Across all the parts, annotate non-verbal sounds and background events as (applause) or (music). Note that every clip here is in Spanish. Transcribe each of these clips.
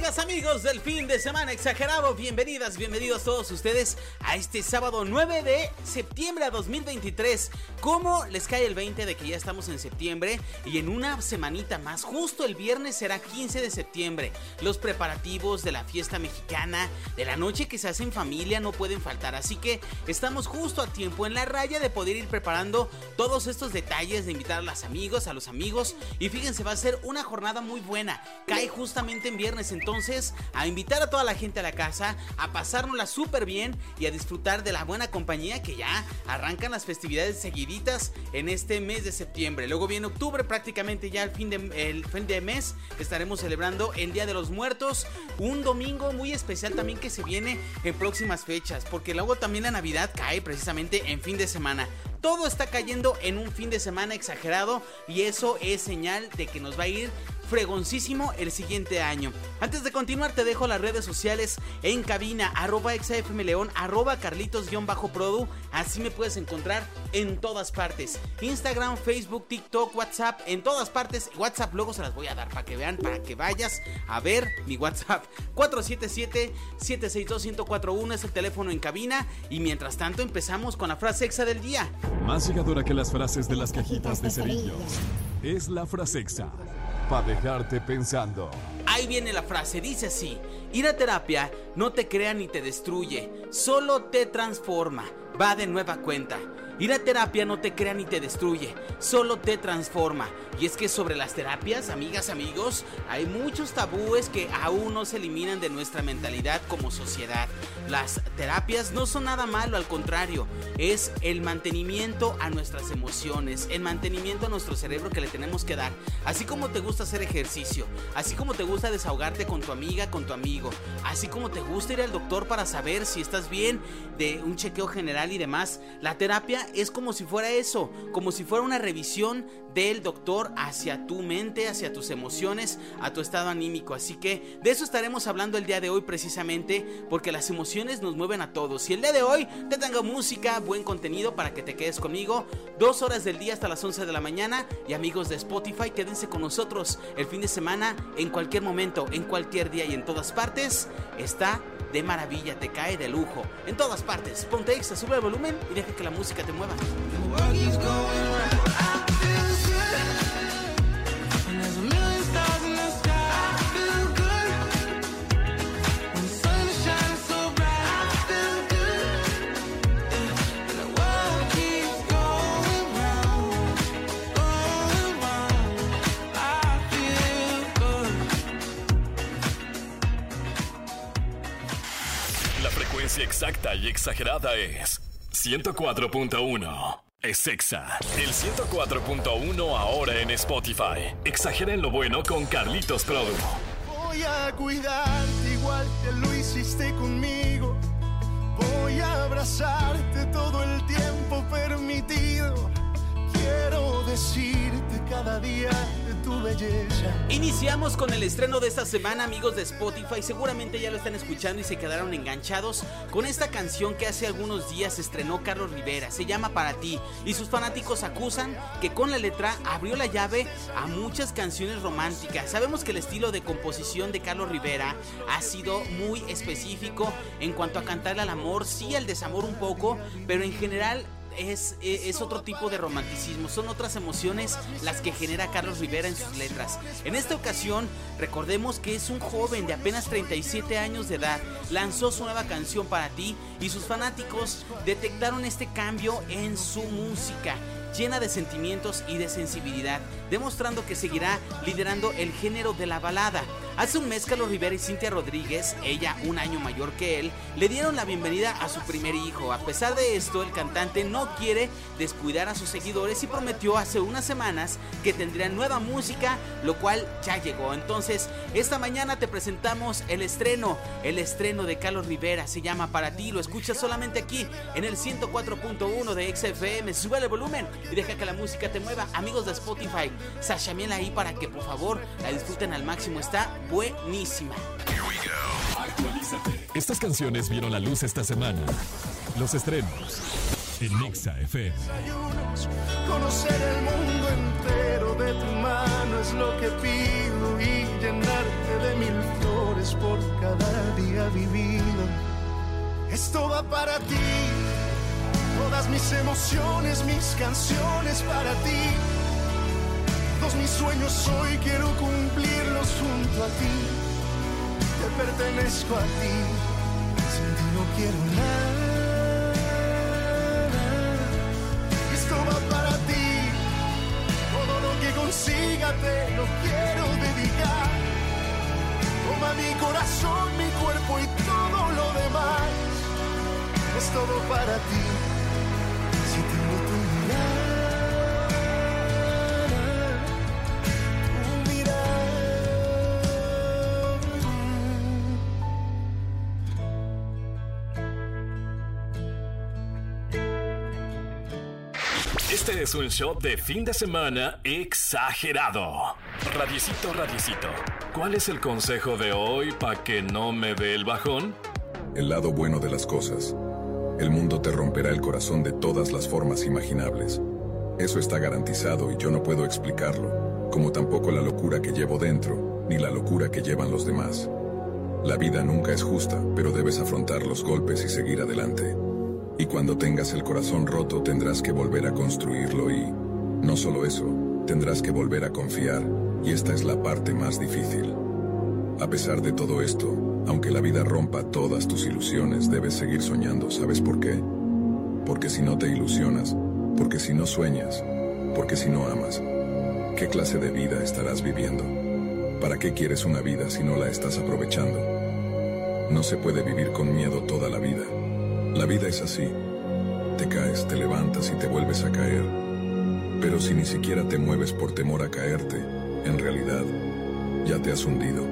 Amigas, amigos del fin de semana exagerado, bienvenidas, bienvenidos todos ustedes a este sábado 9 de septiembre de 2023. ¿Cómo les cae el 20 de que ya estamos en septiembre? Y en una semanita más, justo el viernes será 15 de septiembre. Los preparativos de la fiesta mexicana, de la noche que se hace en familia, no pueden faltar. Así que estamos justo a tiempo en la raya de poder ir preparando todos estos detalles, de invitar a los amigos, a los amigos. Y fíjense, va a ser una jornada muy buena. Cae justamente en viernes, entonces entonces a invitar a toda la gente a la casa, a pasárnosla súper bien y a disfrutar de la buena compañía que ya arrancan las festividades seguiditas en este mes de septiembre. Luego viene octubre, prácticamente ya el fin de, fin de mes, estaremos celebrando el Día de los Muertos, un domingo muy especial también que se viene en próximas fechas, porque luego también la Navidad cae precisamente en fin de semana. Todo está cayendo en un fin de semana exagerado y eso es señal de que nos va a ir fregoncísimo el siguiente año. Antes de continuar te dejo las redes sociales en cabina arroba exafmleón arroba carlitos-produ así me puedes encontrar en todas partes. Instagram, Facebook, TikTok, WhatsApp, en todas partes. WhatsApp luego se las voy a dar para que vean, para que vayas a ver mi WhatsApp. (laughs) 477-762-1041 es el teléfono en cabina y mientras tanto empezamos con la frase exa del día. Más llegadora que las frases de las cajitas de cerillos. Es la frase exa para dejarte pensando. Ahí viene la frase, dice así, ir a terapia no te crea ni te destruye, solo te transforma, va de nueva cuenta. Ir a terapia no te crea ni te destruye, solo te transforma. Y es que sobre las terapias, amigas, amigos, hay muchos tabúes que aún no se eliminan de nuestra mentalidad como sociedad. Las terapias no son nada malo, al contrario, es el mantenimiento a nuestras emociones, el mantenimiento a nuestro cerebro que le tenemos que dar. Así como te gusta hacer ejercicio, así como te gusta desahogarte con tu amiga, con tu amigo, así como te gusta ir al doctor para saber si estás bien, de un chequeo general y demás, la terapia es como si fuera eso, como si fuera una revisión del doctor hacia tu mente, hacia tus emociones, a tu estado anímico. Así que de eso estaremos hablando el día de hoy precisamente porque las emociones nos mueven a todos. Y el día de hoy te tengo música, buen contenido para que te quedes conmigo. Dos horas del día hasta las 11 de la mañana. Y amigos de Spotify, quédense con nosotros el fin de semana, en cualquier momento, en cualquier día y en todas partes. Está de maravilla, te cae de lujo. En todas partes, ponte extra, sube el volumen y deja que la música te mueva. Exacta y exagerada es 104.1. Es Exa. El 104.1 ahora en Spotify. Exagera en lo bueno con Carlitos Produ. Voy a cuidarte igual que lo hiciste conmigo. Voy a abrazarte todo el tiempo permitido. Quiero decirte cada día Iniciamos con el estreno de esta semana, amigos de Spotify. Seguramente ya lo están escuchando y se quedaron enganchados con esta canción que hace algunos días estrenó Carlos Rivera. Se llama Para ti. Y sus fanáticos acusan que con la letra abrió la llave a muchas canciones románticas. Sabemos que el estilo de composición de Carlos Rivera ha sido muy específico en cuanto a cantar al amor, sí al desamor un poco, pero en general es, es, otro tipo de romanticismo, son otras emociones las que genera Carlos Rivera en sus letras. En esta ocasión, recordemos que es un joven de apenas 37 años de edad, lanzó su nueva canción para ti y sus fanáticos detectaron este cambio en su música llena de sentimientos y de sensibilidad, demostrando que seguirá liderando el género de la balada. Hace un mes Carlos Rivera y Cintia Rodríguez, ella un año mayor que él, le dieron la bienvenida a su primer hijo. A pesar de esto, el cantante no quiere descuidar a sus seguidores y prometió hace unas semanas que tendría nueva música, lo cual ya llegó. Entonces, esta mañana te presentamos el estreno, el estreno de Carlos Rivera, se llama Para ti, lo escuchas solamente aquí en el 104.1 de XFM, sube el volumen y deja que la música te mueva. Amigos de Spotify, Sasha Miel ahí para que por favor la disfruten al máximo, está buenísima. Estas canciones vieron la luz esta semana. Los estrenos en Mixa FM. Conocer el mundo entero de tu mano es lo que pido y llenarte de mil flores por cada día vivido. Esto va para ti, todas mis emociones, mis canciones para ti. Todos mis sueños hoy quiero cumplirlos junto a ti. Te pertenezco a ti, sin ti no quiero nada. Esto va para ti, todo lo que consiga te lo quiero dedicar. Toma mi corazón, mi cuerpo y todo lo demás. Es todo para ti, es un show de fin de semana exagerado. Radiecito, radiecito. ¿Cuál es el consejo de hoy para que no me dé el bajón? El lado bueno de las cosas. El mundo te romperá el corazón de todas las formas imaginables. Eso está garantizado y yo no puedo explicarlo, como tampoco la locura que llevo dentro, ni la locura que llevan los demás. La vida nunca es justa, pero debes afrontar los golpes y seguir adelante. Y cuando tengas el corazón roto tendrás que volver a construirlo y, no solo eso, tendrás que volver a confiar, y esta es la parte más difícil. A pesar de todo esto, aunque la vida rompa todas tus ilusiones, debes seguir soñando. ¿Sabes por qué? Porque si no te ilusionas, porque si no sueñas, porque si no amas, ¿qué clase de vida estarás viviendo? ¿Para qué quieres una vida si no la estás aprovechando? No se puede vivir con miedo toda la vida. La vida es así. Te caes, te levantas y te vuelves a caer. Pero si ni siquiera te mueves por temor a caerte, en realidad, ya te has hundido.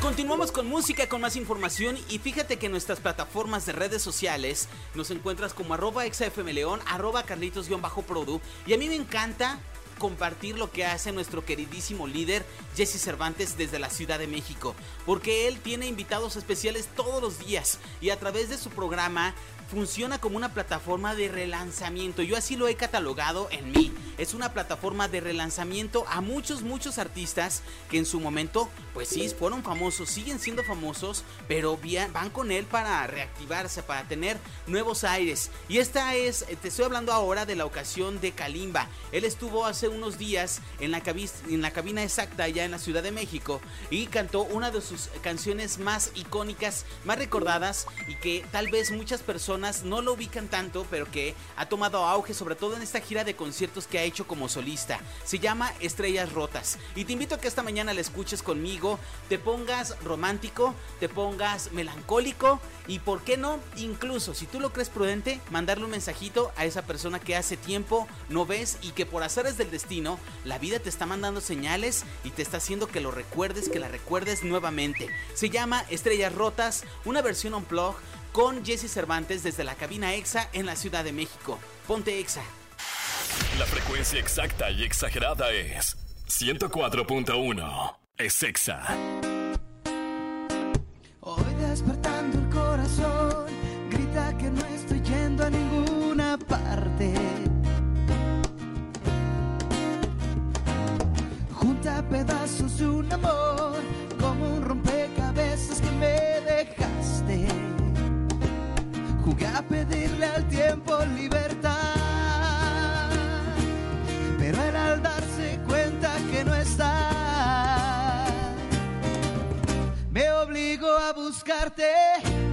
Continuamos con música, con más información y fíjate que en nuestras plataformas de redes sociales nos encuentras como arroba xfmleón, arroba carlitos-produ y a mí me encanta compartir lo que hace nuestro queridísimo líder Jesse Cervantes desde la Ciudad de México, porque él tiene invitados especiales todos los días y a través de su programa funciona como una plataforma de relanzamiento. Yo así lo he catalogado en mí. Es una plataforma de relanzamiento a muchos, muchos artistas que en su momento, pues sí, fueron famosos, siguen siendo famosos, pero van con él para reactivarse, para tener nuevos aires. Y esta es, te estoy hablando ahora de la ocasión de Kalimba. Él estuvo hace unos días en la, en la cabina exacta allá en la Ciudad de México y cantó una de sus canciones más icónicas, más recordadas y que tal vez muchas personas no lo ubican tanto, pero que ha tomado auge, sobre todo en esta gira de conciertos que ha hecho como solista. Se llama Estrellas Rotas. Y te invito a que esta mañana la escuches conmigo, te pongas romántico, te pongas melancólico y, ¿por qué no? Incluso, si tú lo crees prudente, mandarle un mensajito a esa persona que hace tiempo no ves y que por azares del destino, la vida te está mandando señales y te está haciendo que lo recuerdes, que la recuerdes nuevamente. Se llama Estrellas Rotas, una versión on plug con Jesse Cervantes desde la cabina EXA en la Ciudad de México. Ponte EXA. La frecuencia exacta y exagerada es 104.1. Es EXA. Hoy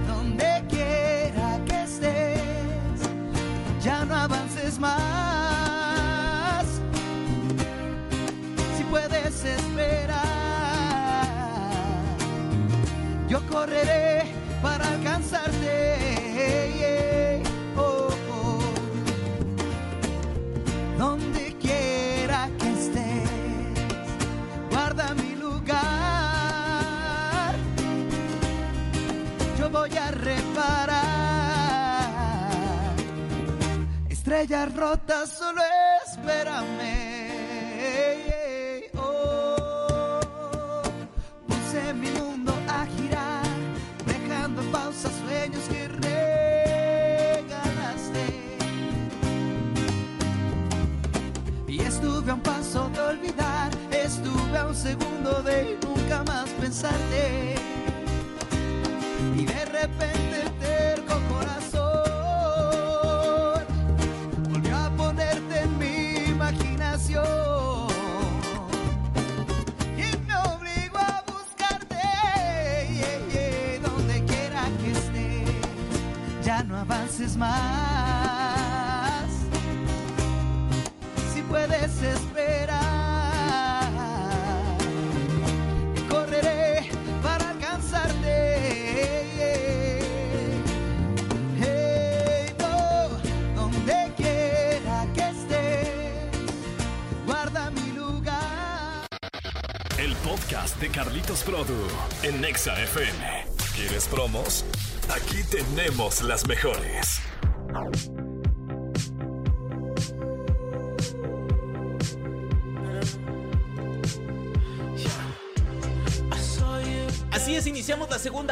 donde quiera que estés. Ya no avances más, dejando en pausa sueños que regalaste. Y estuve a un paso de olvidar, estuve a un segundo de nunca más pensarte. Y de repente Carlitos Produ en Nexa FM. ¿Quieres promos? Aquí tenemos las mejores.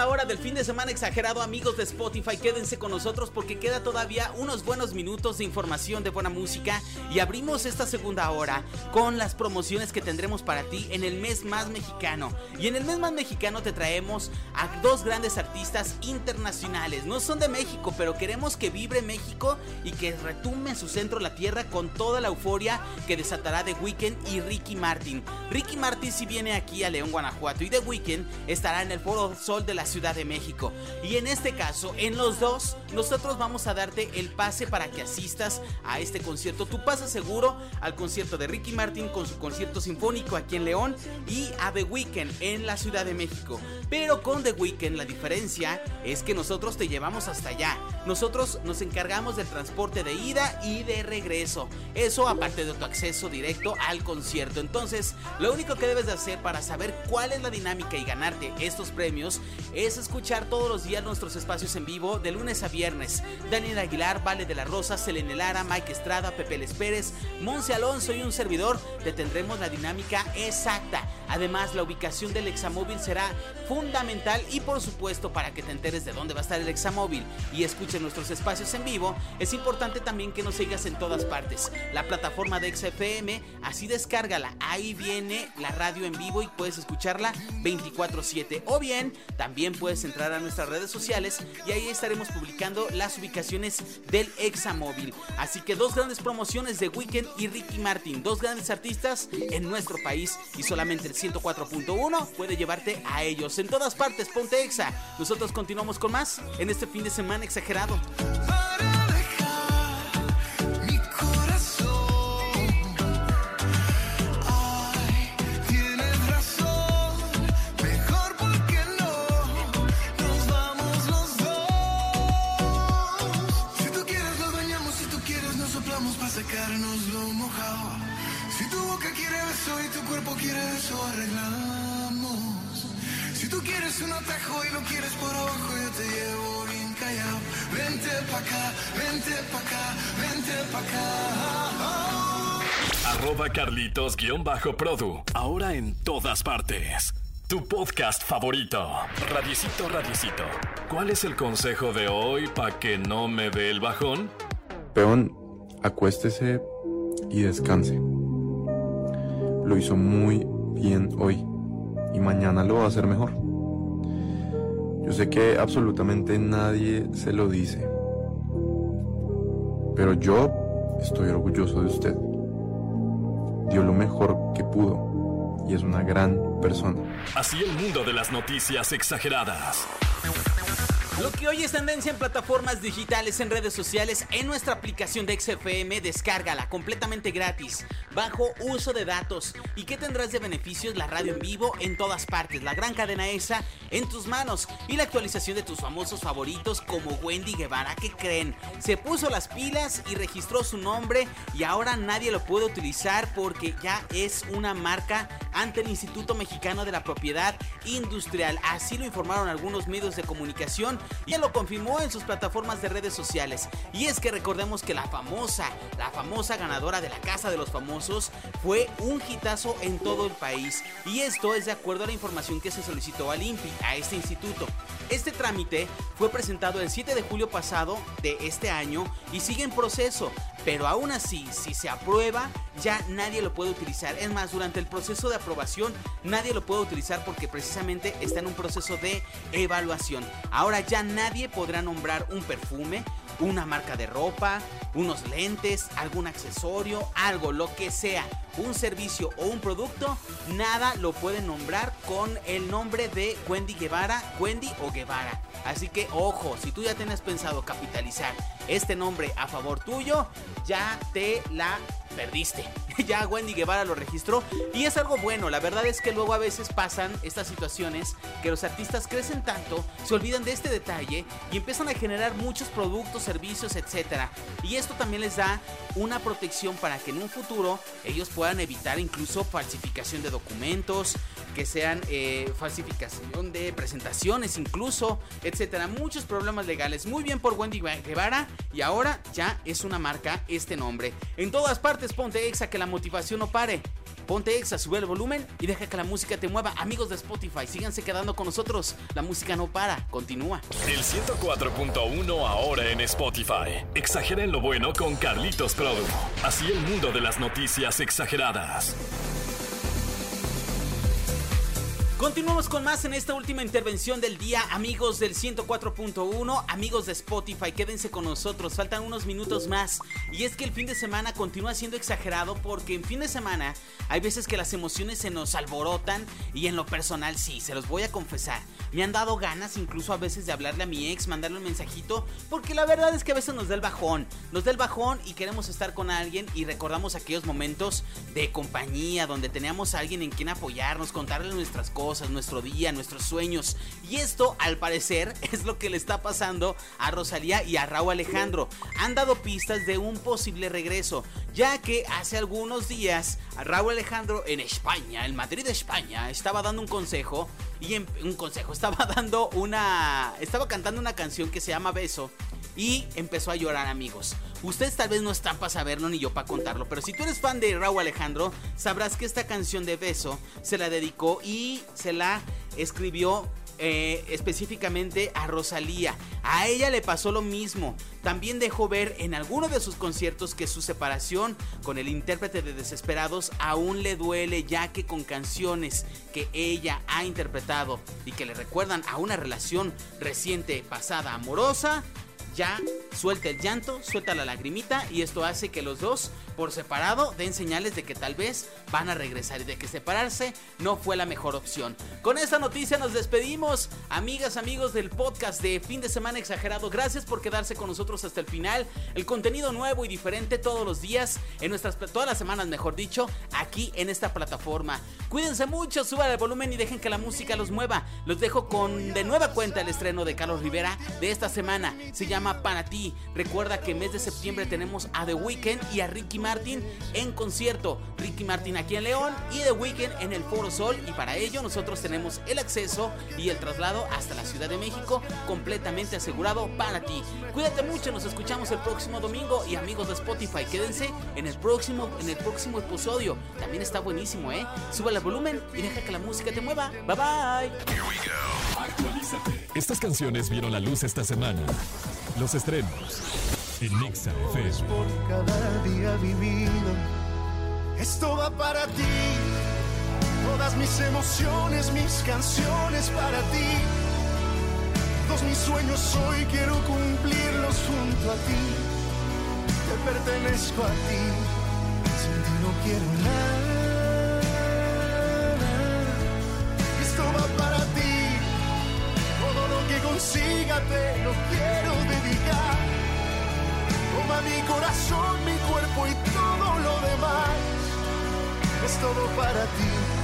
Hora del fin de semana exagerado, amigos de Spotify. Quédense con nosotros porque queda todavía unos buenos minutos de información de buena música y abrimos esta segunda hora con las promociones que tendremos para ti en el mes más mexicano. Y en el mes más mexicano te traemos a dos grandes artistas internacionales. No son de México, pero queremos que vibre México y que retumbe en su centro la tierra con toda la euforia que desatará The Weeknd y Ricky Martin. Ricky Martin si viene aquí a León, Guanajuato y The Weeknd estará en el Foro Sol de la Ciudad de México. Y en este caso, en los dos, nosotros vamos a darte el pase para que asistas a este concierto. Tu pase seguro al concierto de Ricky Martin con su concierto sinfónico aquí en León y a The Weeknd en la Ciudad de México. Pero con The Weeknd la diferencia es que nosotros te llevamos hasta allá. Nosotros nos encargamos del transporte de ida y de regreso. Eso aparte de tu acceso directo al concierto. Entonces, lo único que debes de hacer para saber cuál es la dinámica y ganarte estos premios es escuchar todos los días nuestros espacios en vivo de lunes a viernes. Daniel Aguilar, Vale de la Rosa, Selene Lara, Mike Estrada, Pepe Les Pérez, Monse Alonso y un servidor te tendremos la dinámica exacta. Además, la ubicación del examóvil será fundamental y por supuesto para que te enteres de dónde va a estar el examóvil y escuches nuestros espacios en vivo, es importante también que nos sigas en todas partes. La plataforma de XFM, así descárgala, ahí viene la radio en vivo y puedes escucharla 24/7 o bien también puedes entrar a nuestras redes sociales y ahí estaremos publicando las ubicaciones del examóvil. Así que dos grandes promociones de Weekend y Ricky Martin, dos grandes artistas en nuestro país y solamente el 104.1 puede llevarte a ellos. En todas partes, ponte exa. Nosotros continuamos con más en este fin de semana exagerado. Arroba Carlitos-Produ. Ahora en todas partes. Tu podcast favorito. Radiecito, radiecito. ¿Cuál es el consejo de hoy para que no me dé el bajón? Peón, acuéstese y descanse. Lo hizo muy bien hoy y mañana lo va a hacer mejor. Yo sé que absolutamente nadie se lo dice, pero yo estoy orgulloso de usted. Dio lo mejor que pudo y es una gran persona. Así el mundo de las noticias exageradas. Lo que hoy es tendencia en plataformas digitales, en redes sociales, en nuestra aplicación de XFM, descárgala completamente gratis, bajo uso de datos. ¿Y qué tendrás de beneficios? La radio en vivo en todas partes, la gran cadena esa en tus manos y la actualización de tus famosos favoritos como Wendy Guevara. ¿Qué creen? Se puso las pilas y registró su nombre y ahora nadie lo puede utilizar porque ya es una marca ante el Instituto Mexicano de la Propiedad Industrial. Así lo informaron algunos medios de comunicación y lo confirmó en sus plataformas de redes sociales. Y es que recordemos que la famosa, la famosa ganadora de la Casa de los Famosos fue un hitazo en todo el país. Y esto es de acuerdo a la información que se solicitó al INPI, a este instituto. Este trámite fue presentado el 7 de julio pasado de este año y sigue en proceso. Pero aún así, si se aprueba, ya nadie lo puede utilizar. Es más, durante el proceso de aprobación, nadie lo puede utilizar porque precisamente está en un proceso de evaluación. Ahora ya nadie podrá nombrar un perfume, una marca de ropa, unos lentes, algún accesorio, algo, lo que sea, un servicio o un producto, nada lo pueden nombrar con el nombre de Wendy Guevara, Wendy o Guevara. Así que ojo, si tú ya tienes pensado capitalizar este nombre a favor tuyo, ya te la perdiste. (laughs) ya Wendy Guevara lo registró y es algo bueno. La verdad es que luego a veces pasan estas situaciones que los artistas crecen tanto, se olvidan de este detalle y empiezan a generar muchos productos, servicios, etc. Y esto también les da una protección para que en un futuro ellos puedan evitar incluso falsificación de documentos, que sean eh, falsificación de presentaciones incluso, etcétera. Muchos problemas legales. Muy bien por Wendy Guevara y ahora ya es una marca este nombre. En todas partes ponte exa que la motivación no pare. Ponte exa, sube el volumen y deja que la música te mueva. Amigos de Spotify, síganse quedando con nosotros. La música no para, continúa. El 104.1 ahora en Spotify. Exageren lo bueno con Carlitos Produ. Así el mundo de las noticias exageradas. Continuamos con más en esta última intervención del día, amigos del 104.1, amigos de Spotify, quédense con nosotros, faltan unos minutos más. Y es que el fin de semana continúa siendo exagerado porque en fin de semana hay veces que las emociones se nos alborotan y en lo personal sí, se los voy a confesar. Me han dado ganas incluso a veces de hablarle a mi ex, mandarle un mensajito, porque la verdad es que a veces nos da el bajón, nos da el bajón y queremos estar con alguien y recordamos aquellos momentos de compañía donde teníamos a alguien en quien apoyarnos, contarle nuestras cosas nuestro día, nuestros sueños. Y esto, al parecer, (laughs) es lo que le está pasando a Rosalía y a Raúl Alejandro. Han dado pistas de un posible regreso, ya que hace algunos días Raúl Alejandro en España, en Madrid, España, estaba dando un consejo y en, un consejo, (laughs) estaba dando una, estaba cantando una canción que se llama Beso y empezó a llorar amigos. Ustedes tal vez no están para saberlo ni yo para contarlo, pero si tú eres fan de Raúl Alejandro, sabrás que esta canción de Beso se la dedicó y se la escribió eh, específicamente a Rosalía. A ella le pasó lo mismo. También dejó ver en alguno de sus conciertos que su separación con el intérprete de Desesperados aún le duele ya que con canciones que ella ha interpretado y que le recuerdan a una relación reciente pasada amorosa, ya suelta el llanto, suelta la lagrimita y esto hace que los dos por separado den señales de que tal vez van a regresar y de que separarse no fue la mejor opción. Con esta noticia nos despedimos, amigas, amigos del podcast de fin de semana exagerado. Gracias por quedarse con nosotros hasta el final. El contenido nuevo y diferente todos los días, en nuestras todas las semanas, mejor dicho, aquí en esta plataforma. Cuídense mucho, suban el volumen y dejen que la música los mueva. Los dejo con de nueva cuenta el estreno de Carlos Rivera de esta semana. Se llama Para ti. Recuerda que mes de septiembre tenemos a The Weeknd y a Ricky Martin en concierto. Ricky Martin aquí en León y The Weeknd en el Foro Sol. Y para ello nosotros tenemos el acceso y el traslado hasta la Ciudad de México completamente asegurado para ti. Cuídate mucho, nos escuchamos el próximo domingo y amigos de Spotify, quédense en el próximo, en el próximo episodio. También está buenísimo, ¿eh? Sube el volumen y deja que la música te mueva. Bye bye. Estas canciones vieron la luz esta semana. Los estrenos en Nixa FM. por cada día vivido. Esto va para ti. Todas mis emociones, mis canciones para ti. Todos mis sueños hoy quiero cumplirlos junto a ti. Te pertenezco a ti. Sin ti no quiero nada. Te lo quiero dedicar. Toma mi corazón, mi cuerpo y todo lo demás. Es todo para ti.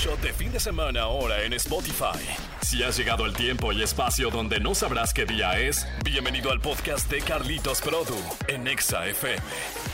De fin de semana ahora en Spotify. Si has llegado el tiempo y espacio donde no sabrás qué día es, bienvenido al podcast de Carlitos Produ en Exa FM.